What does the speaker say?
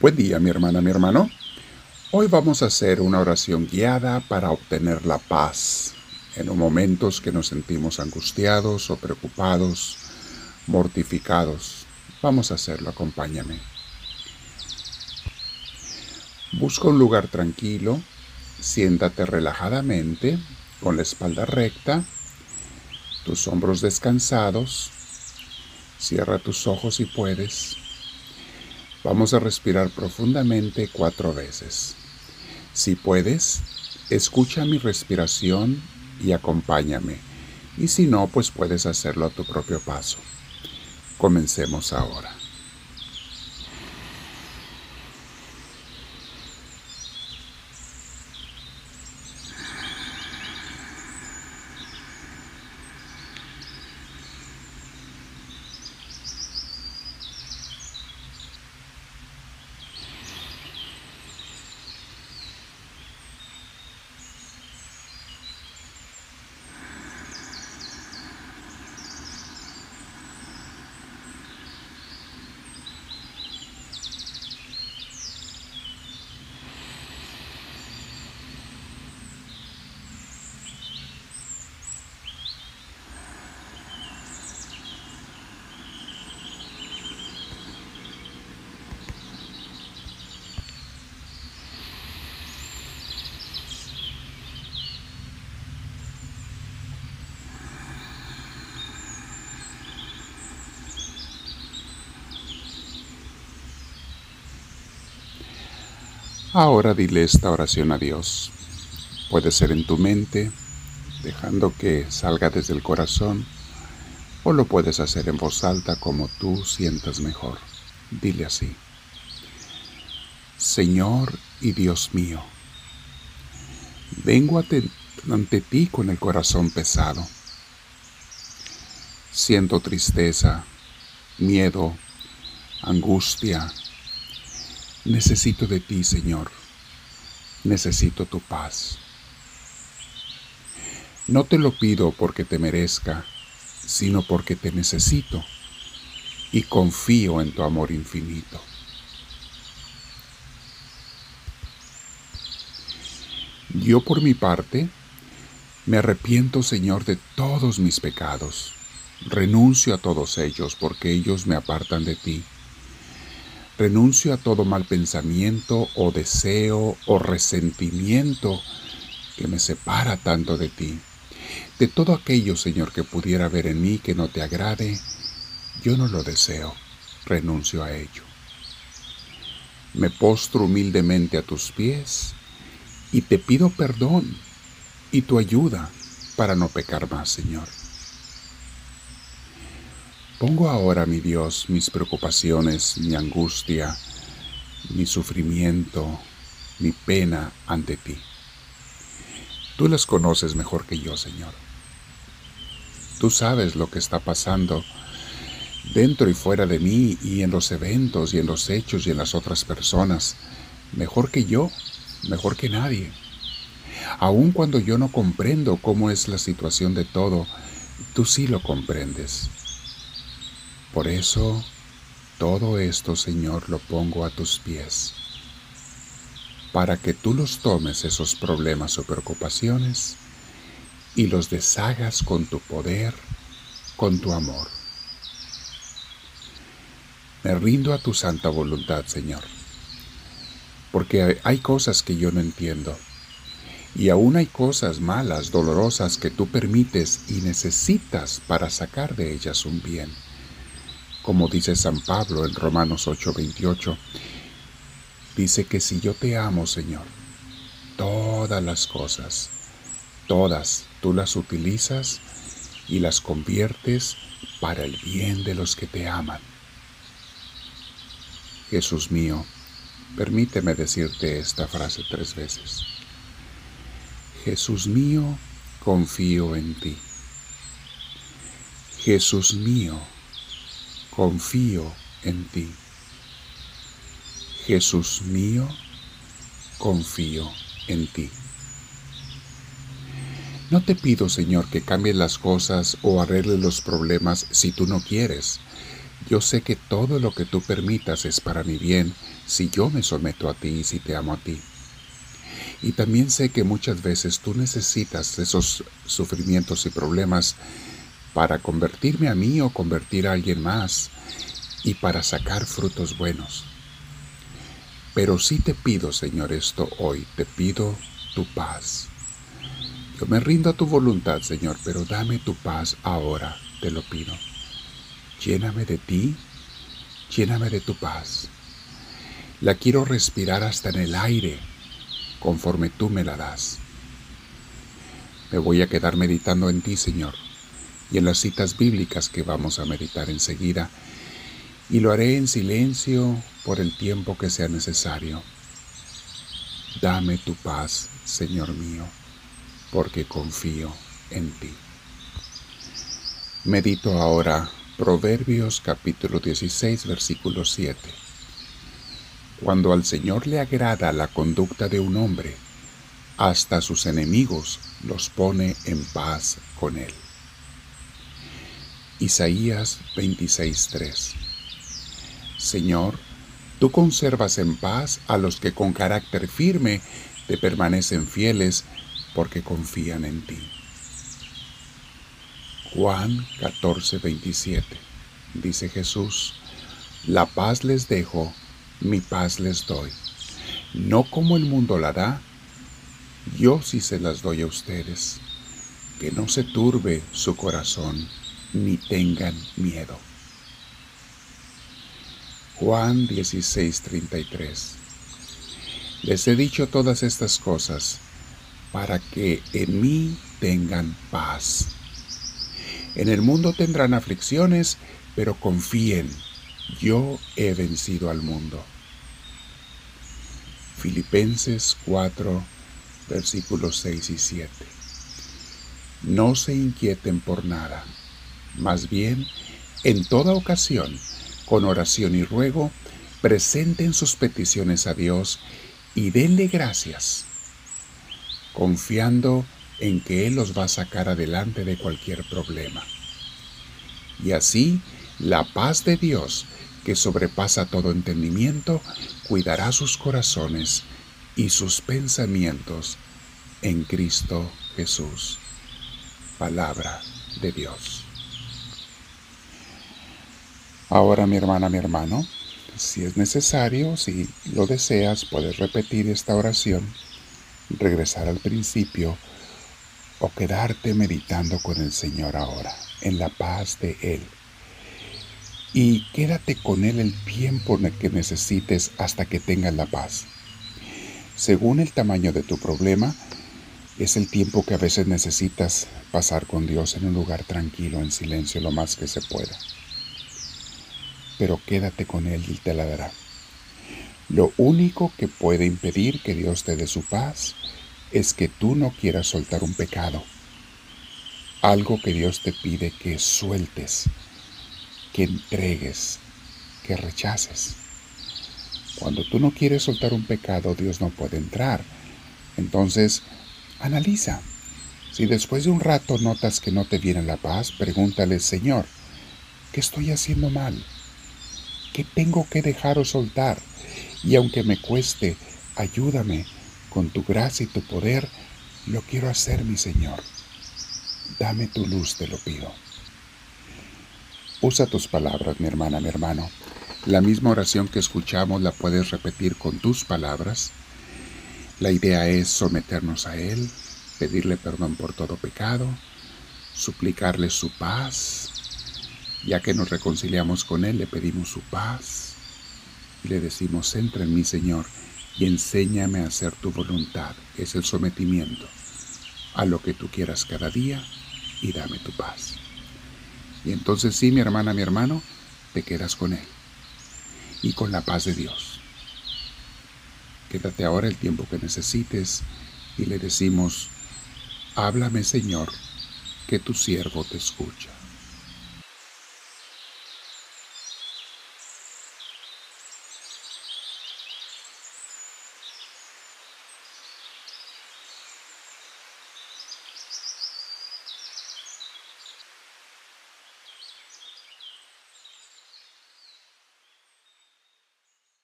Buen día, mi hermana, mi hermano. Hoy vamos a hacer una oración guiada para obtener la paz en momentos que nos sentimos angustiados o preocupados, mortificados. Vamos a hacerlo, acompáñame. Busca un lugar tranquilo, siéntate relajadamente, con la espalda recta, tus hombros descansados, cierra tus ojos si puedes. Vamos a respirar profundamente cuatro veces. Si puedes, escucha mi respiración y acompáñame. Y si no, pues puedes hacerlo a tu propio paso. Comencemos ahora. Ahora dile esta oración a Dios. Puede ser en tu mente, dejando que salga desde el corazón, o lo puedes hacer en voz alta como tú sientas mejor. Dile así. Señor y Dios mío, vengo ante ti con el corazón pesado. Siento tristeza, miedo, angustia, Necesito de ti, Señor. Necesito tu paz. No te lo pido porque te merezca, sino porque te necesito y confío en tu amor infinito. Yo por mi parte me arrepiento, Señor, de todos mis pecados. Renuncio a todos ellos porque ellos me apartan de ti Renuncio a todo mal pensamiento o deseo o resentimiento que me separa tanto de ti. De todo aquello, Señor, que pudiera haber en mí que no te agrade, yo no lo deseo, renuncio a ello. Me postro humildemente a tus pies y te pido perdón y tu ayuda para no pecar más, Señor. Pongo ahora, mi Dios, mis preocupaciones, mi angustia, mi sufrimiento, mi pena ante ti. Tú las conoces mejor que yo, Señor. Tú sabes lo que está pasando dentro y fuera de mí y en los eventos y en los hechos y en las otras personas, mejor que yo, mejor que nadie. Aun cuando yo no comprendo cómo es la situación de todo, tú sí lo comprendes. Por eso, todo esto, Señor, lo pongo a tus pies, para que tú los tomes esos problemas o preocupaciones y los deshagas con tu poder, con tu amor. Me rindo a tu santa voluntad, Señor, porque hay cosas que yo no entiendo. Y aún hay cosas malas, dolorosas que tú permites y necesitas para sacar de ellas un bien como dice San Pablo en Romanos 8:28. Dice que si yo te amo, Señor, todas las cosas, todas tú las utilizas y las conviertes para el bien de los que te aman. Jesús mío, permíteme decirte esta frase tres veces. Jesús mío, confío en ti. Jesús mío, confío en ti. Jesús mío, confío en ti. No te pido, Señor, que cambies las cosas o arregles los problemas si tú no quieres. Yo sé que todo lo que tú permitas es para mi bien si yo me someto a ti y si te amo a ti. Y también sé que muchas veces tú necesitas esos sufrimientos y problemas para convertirme a mí o convertir a alguien más y para sacar frutos buenos. Pero sí te pido, Señor, esto hoy, te pido tu paz. Yo me rindo a tu voluntad, Señor, pero dame tu paz ahora, te lo pido. Lléname de ti, lléname de tu paz. La quiero respirar hasta en el aire, conforme tú me la das. Me voy a quedar meditando en ti, Señor, y en las citas bíblicas que vamos a meditar enseguida, y lo haré en silencio por el tiempo que sea necesario. Dame tu paz, Señor mío, porque confío en ti. Medito ahora Proverbios capítulo 16 versículo 7. Cuando al Señor le agrada la conducta de un hombre, hasta sus enemigos los pone en paz con él. Isaías 26:3 Señor, tú conservas en paz a los que con carácter firme te permanecen fieles porque confían en ti. Juan 14, 27. Dice Jesús, la paz les dejo, mi paz les doy. No como el mundo la da, yo sí se las doy a ustedes. Que no se turbe su corazón, ni tengan miedo. Juan 16, 33. Les he dicho todas estas cosas para que en mí tengan paz. En el mundo tendrán aflicciones, pero confíen, yo he vencido al mundo. Filipenses 4, versículos 6 y 7. No se inquieten por nada, más bien, en toda ocasión, con oración y ruego, presenten sus peticiones a Dios y denle gracias, confiando en que Él los va a sacar adelante de cualquier problema. Y así, la paz de Dios, que sobrepasa todo entendimiento, cuidará sus corazones y sus pensamientos en Cristo Jesús. Palabra de Dios. Ahora mi hermana, mi hermano, si es necesario, si lo deseas, puedes repetir esta oración, regresar al principio, o quedarte meditando con el Señor ahora, en la paz de Él. Y quédate con Él el tiempo que necesites hasta que tengas la paz. Según el tamaño de tu problema, es el tiempo que a veces necesitas pasar con Dios en un lugar tranquilo, en silencio, lo más que se pueda. Pero quédate con Él y te la dará. Lo único que puede impedir que Dios te dé su paz es que tú no quieras soltar un pecado, algo que Dios te pide que sueltes, que entregues, que rechaces. Cuando tú no quieres soltar un pecado, Dios no puede entrar. Entonces, analiza. Si después de un rato notas que no te viene la paz, pregúntale, Señor, ¿qué estoy haciendo mal? ¿Qué tengo que dejar o soltar? Y aunque me cueste, ayúdame con tu gracia y tu poder, lo quiero hacer, mi Señor. Dame tu luz, te lo pido. Usa tus palabras, mi hermana, mi hermano. La misma oración que escuchamos la puedes repetir con tus palabras. La idea es someternos a Él, pedirle perdón por todo pecado, suplicarle su paz. Ya que nos reconciliamos con Él, le pedimos su paz y le decimos, entra en mí, Señor, y enséñame a hacer tu voluntad, es el sometimiento a lo que tú quieras cada día y dame tu paz. Y entonces sí, mi hermana, mi hermano, te quedas con Él y con la paz de Dios. Quédate ahora el tiempo que necesites y le decimos, háblame Señor, que tu siervo te escucha.